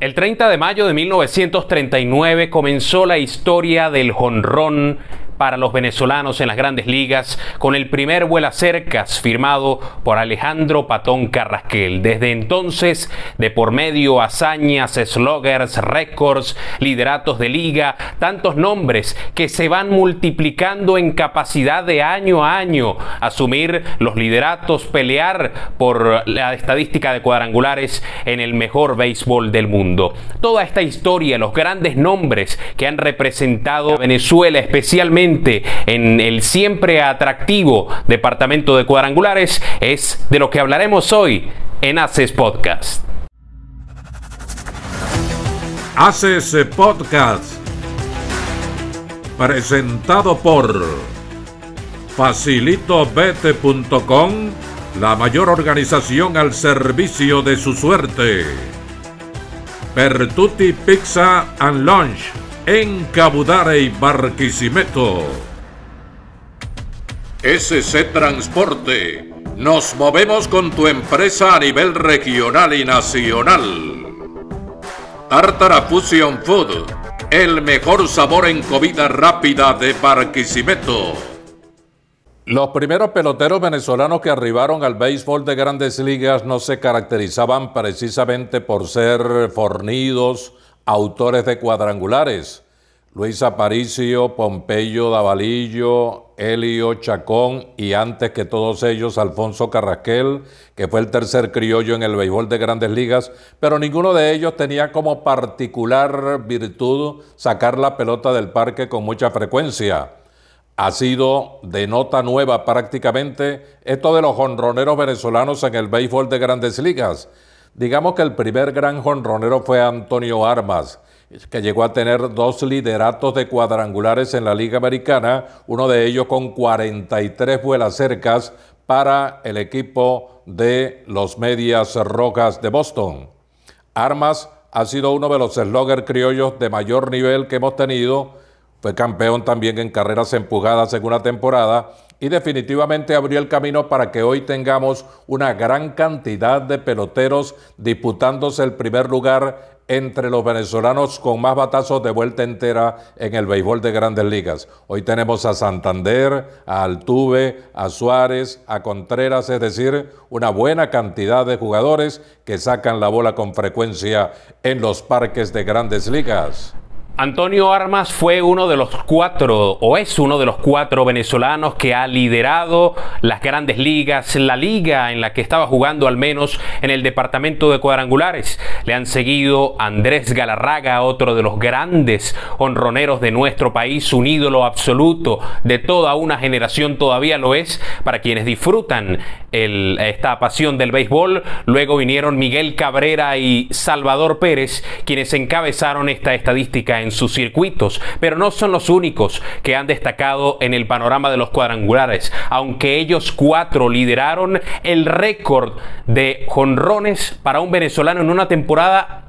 El 30 de mayo de 1939 comenzó la historia del jonrón para los venezolanos en las grandes ligas con el primer vuela cercas firmado por Alejandro Patón Carrasquel. Desde entonces, de por medio hazañas, sloggers, récords, lideratos de liga, tantos nombres que se van multiplicando en capacidad de año a año asumir los lideratos, pelear por la estadística de cuadrangulares en el mejor béisbol del mundo. Toda esta historia, los grandes nombres que han representado a Venezuela, especialmente en el siempre atractivo departamento de cuadrangulares es de lo que hablaremos hoy en Haces Podcast. Haces Podcast presentado por facilitobete.com, la mayor organización al servicio de su suerte. Pertuti Pizza and Lunch en Cabudare y Barquisimeto. SC Transporte. Nos movemos con tu empresa a nivel regional y nacional. Tartara Fusion Food. El mejor sabor en comida rápida de Barquisimeto. Los primeros peloteros venezolanos que arribaron al béisbol de grandes ligas no se caracterizaban precisamente por ser fornidos, autores de cuadrangulares. Luis Aparicio, Pompeyo Davalillo, Elio Chacón y antes que todos ellos Alfonso Carrasquel, que fue el tercer criollo en el béisbol de grandes ligas, pero ninguno de ellos tenía como particular virtud sacar la pelota del parque con mucha frecuencia. Ha sido de nota nueva prácticamente esto de los jonroneros venezolanos en el béisbol de grandes ligas. Digamos que el primer gran jonronero fue Antonio Armas, que llegó a tener dos lideratos de cuadrangulares en la Liga Americana, uno de ellos con 43 vuelas cercas para el equipo de los Medias Rojas de Boston. Armas ha sido uno de los slogger criollos de mayor nivel que hemos tenido, fue campeón también en carreras empujadas en una temporada y definitivamente abrió el camino para que hoy tengamos una gran cantidad de peloteros disputándose el primer lugar entre los venezolanos con más batazos de vuelta entera en el béisbol de grandes ligas. Hoy tenemos a Santander, a Altuve, a Suárez, a Contreras, es decir, una buena cantidad de jugadores que sacan la bola con frecuencia en los parques de grandes ligas. Antonio Armas fue uno de los cuatro, o es uno de los cuatro venezolanos que ha liderado las grandes ligas, la liga en la que estaba jugando al menos en el departamento de cuadrangulares. Le han seguido Andrés Galarraga, otro de los grandes honroneros de nuestro país, un ídolo absoluto de toda una generación, todavía lo es, para quienes disfrutan esta pasión del béisbol. Luego vinieron Miguel Cabrera y Salvador Pérez, quienes encabezaron esta estadística en sus circuitos, pero no son los únicos que han destacado en el panorama de los cuadrangulares, aunque ellos cuatro lideraron el récord de jonrones para un venezolano en una temporada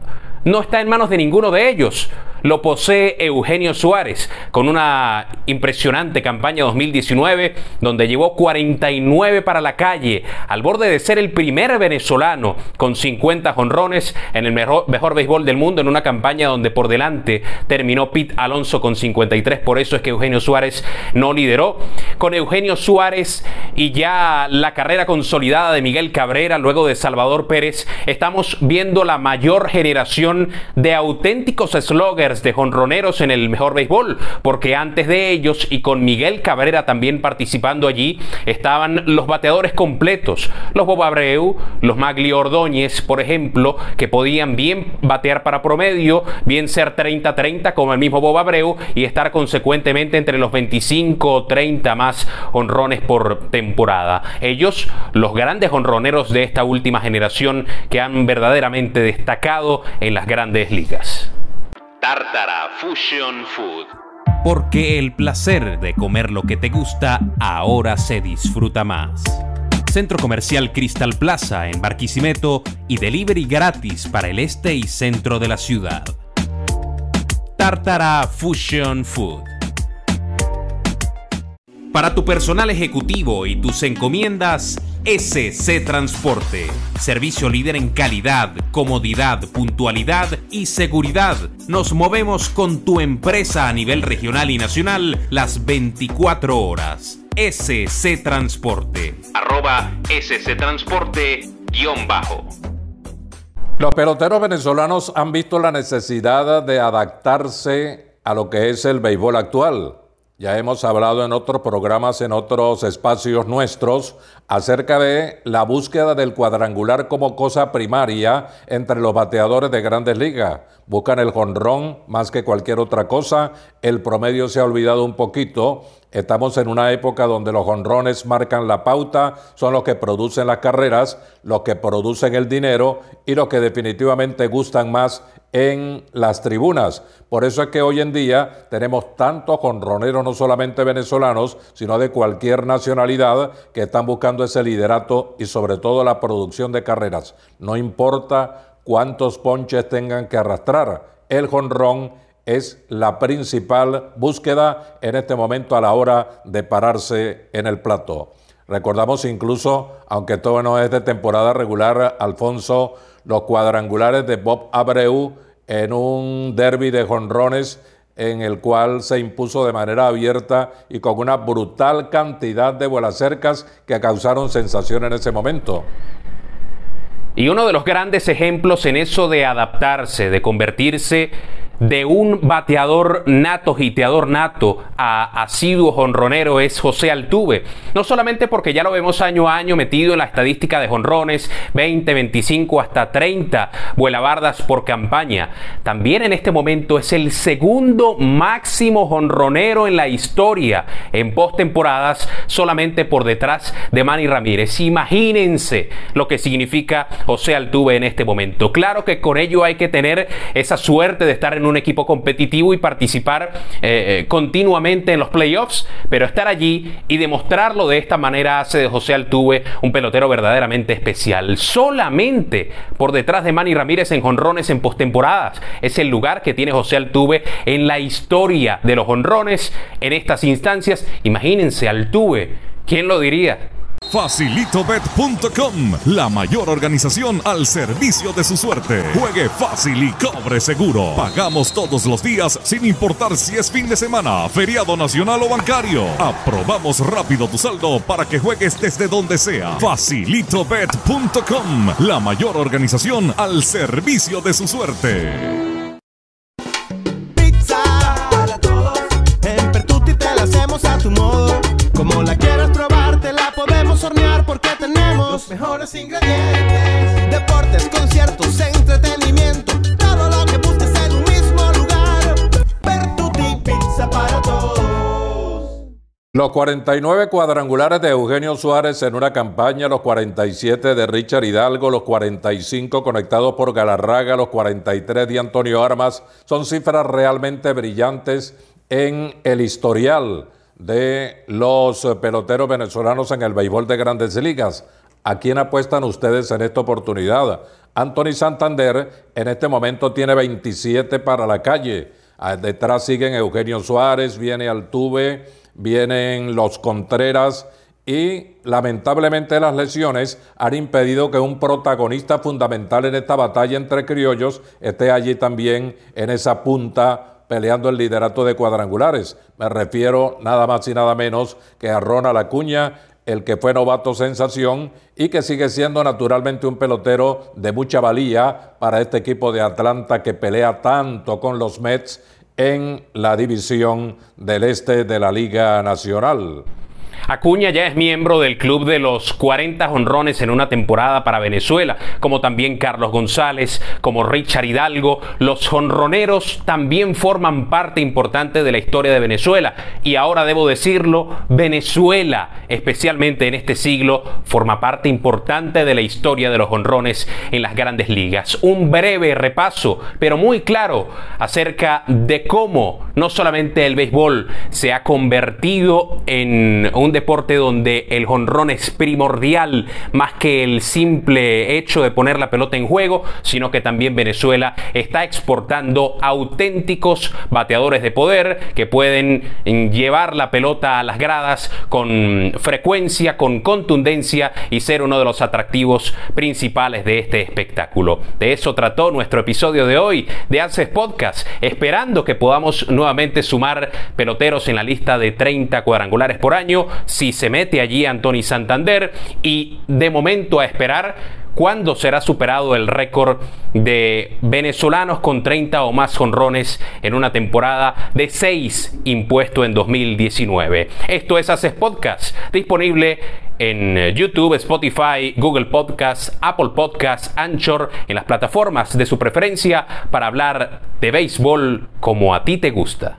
no está en manos de ninguno de ellos lo posee Eugenio Suárez con una impresionante campaña 2019 donde llevó 49 para la calle al borde de ser el primer venezolano con 50 jonrones en el mejor, mejor béisbol del mundo en una campaña donde por delante terminó Pete Alonso con 53 por eso es que Eugenio Suárez no lideró. Con Eugenio Suárez y ya la carrera consolidada de Miguel Cabrera luego de Salvador Pérez estamos viendo la mayor generación de auténticos sloggers de jonroneros en el mejor béisbol, porque antes de ellos y con Miguel Cabrera también participando allí, estaban los bateadores completos, los Bob Abreu, los Magli Ordóñez, por ejemplo, que podían bien batear para promedio, bien ser 30-30 como el mismo Bob Abreu y estar consecuentemente entre los 25 o 30 más honrones por temporada. Ellos, los grandes honroneros de esta última generación que han verdaderamente destacado en las grandes ligas. Tartara Fusion Food. Porque el placer de comer lo que te gusta ahora se disfruta más. Centro Comercial Crystal Plaza en Barquisimeto y delivery gratis para el este y centro de la ciudad. Tartara Fusion Food. Para tu personal ejecutivo y tus encomiendas, SC Transporte. Servicio líder en calidad, comodidad, puntualidad y seguridad. Nos movemos con tu empresa a nivel regional y nacional las 24 horas. SC Transporte. Arroba SC Transporte guion bajo. Los peloteros venezolanos han visto la necesidad de adaptarse a lo que es el béisbol actual. Ya hemos hablado en otros programas, en otros espacios nuestros, acerca de la búsqueda del cuadrangular como cosa primaria entre los bateadores de grandes ligas. Buscan el jonrón más que cualquier otra cosa. El promedio se ha olvidado un poquito. Estamos en una época donde los jonrones marcan la pauta, son los que producen las carreras, los que producen el dinero y los que definitivamente gustan más en las tribunas. Por eso es que hoy en día tenemos tantos jonroneros, no solamente venezolanos, sino de cualquier nacionalidad, que están buscando ese liderato y sobre todo la producción de carreras. No importa cuántos ponches tengan que arrastrar, el jonrón es la principal búsqueda en este momento a la hora de pararse en el plato. Recordamos incluso, aunque todo no es de temporada regular, Alfonso, los cuadrangulares de Bob Abreu en un derby de jonrones en el cual se impuso de manera abierta y con una brutal cantidad de vuelas cercas que causaron sensación en ese momento. Y uno de los grandes ejemplos en eso de adaptarse, de convertirse de un bateador nato, giteador nato, a asiduo jonronero es José Altuve. No solamente porque ya lo vemos año a año metido en la estadística de jonrones, 20, 25, hasta 30 vuelabardas por campaña. También en este momento es el segundo máximo jonronero en la historia en postemporadas, solamente por detrás de Manny Ramírez. Imagínense lo que significa José Altuve en este momento. Claro que con ello hay que tener esa suerte de estar en un equipo competitivo y participar eh, eh, continuamente en los playoffs, pero estar allí y demostrarlo de esta manera hace de José Altuve un pelotero verdaderamente especial. Solamente por detrás de Manny Ramírez en jonrones en postemporadas es el lugar que tiene José Altuve en la historia de los jonrones en estas instancias. Imagínense, Altuve, ¿quién lo diría? Facilitobet.com, la mayor organización al servicio de su suerte. Juegue fácil y cobre seguro. Pagamos todos los días sin importar si es fin de semana, feriado nacional o bancario. Aprobamos rápido tu saldo para que juegues desde donde sea. Facilitobet.com, la mayor organización al servicio de su suerte. Mejores ingredientes. Deportes, conciertos, entretenimiento, todo lo que busques en un mismo lugar. Pertuti Pizza para todos. Los 49 cuadrangulares de Eugenio Suárez en una campaña, los 47 de Richard Hidalgo, los 45 conectados por Galarraga, los 43 de Antonio Armas, son cifras realmente brillantes en el historial de los peloteros venezolanos en el béisbol de grandes ligas. ¿A quién apuestan ustedes en esta oportunidad? Anthony Santander en este momento tiene 27 para la calle. Ah, detrás siguen Eugenio Suárez, viene Altuve, vienen los Contreras y lamentablemente las lesiones han impedido que un protagonista fundamental en esta batalla entre criollos esté allí también en esa punta peleando el liderato de cuadrangulares. Me refiero nada más y nada menos que a Ronald Acuña, el que fue novato sensación y que sigue siendo naturalmente un pelotero de mucha valía para este equipo de Atlanta que pelea tanto con los Mets en la división del este de la Liga Nacional. Acuña ya es miembro del club de los 40 honrones en una temporada para Venezuela, como también Carlos González, como Richard Hidalgo. Los honroneros también forman parte importante de la historia de Venezuela. Y ahora debo decirlo, Venezuela, especialmente en este siglo, forma parte importante de la historia de los honrones en las grandes ligas. Un breve repaso, pero muy claro, acerca de cómo no solamente el béisbol se ha convertido en un deporte donde el jonrón es primordial más que el simple hecho de poner la pelota en juego, sino que también Venezuela está exportando auténticos bateadores de poder que pueden llevar la pelota a las gradas con frecuencia, con contundencia y ser uno de los atractivos principales de este espectáculo. De eso trató nuestro episodio de hoy de Haces Podcast, esperando que podamos nuevamente sumar peloteros en la lista de 30 cuadrangulares por año, si se mete allí Anthony Santander y de momento a esperar cuándo será superado el récord de venezolanos con 30 o más jonrones en una temporada de 6 impuesto en 2019. Esto es Haces Podcast, disponible en YouTube, Spotify, Google Podcasts, Apple Podcasts, Anchor, en las plataformas de su preferencia para hablar de béisbol como a ti te gusta.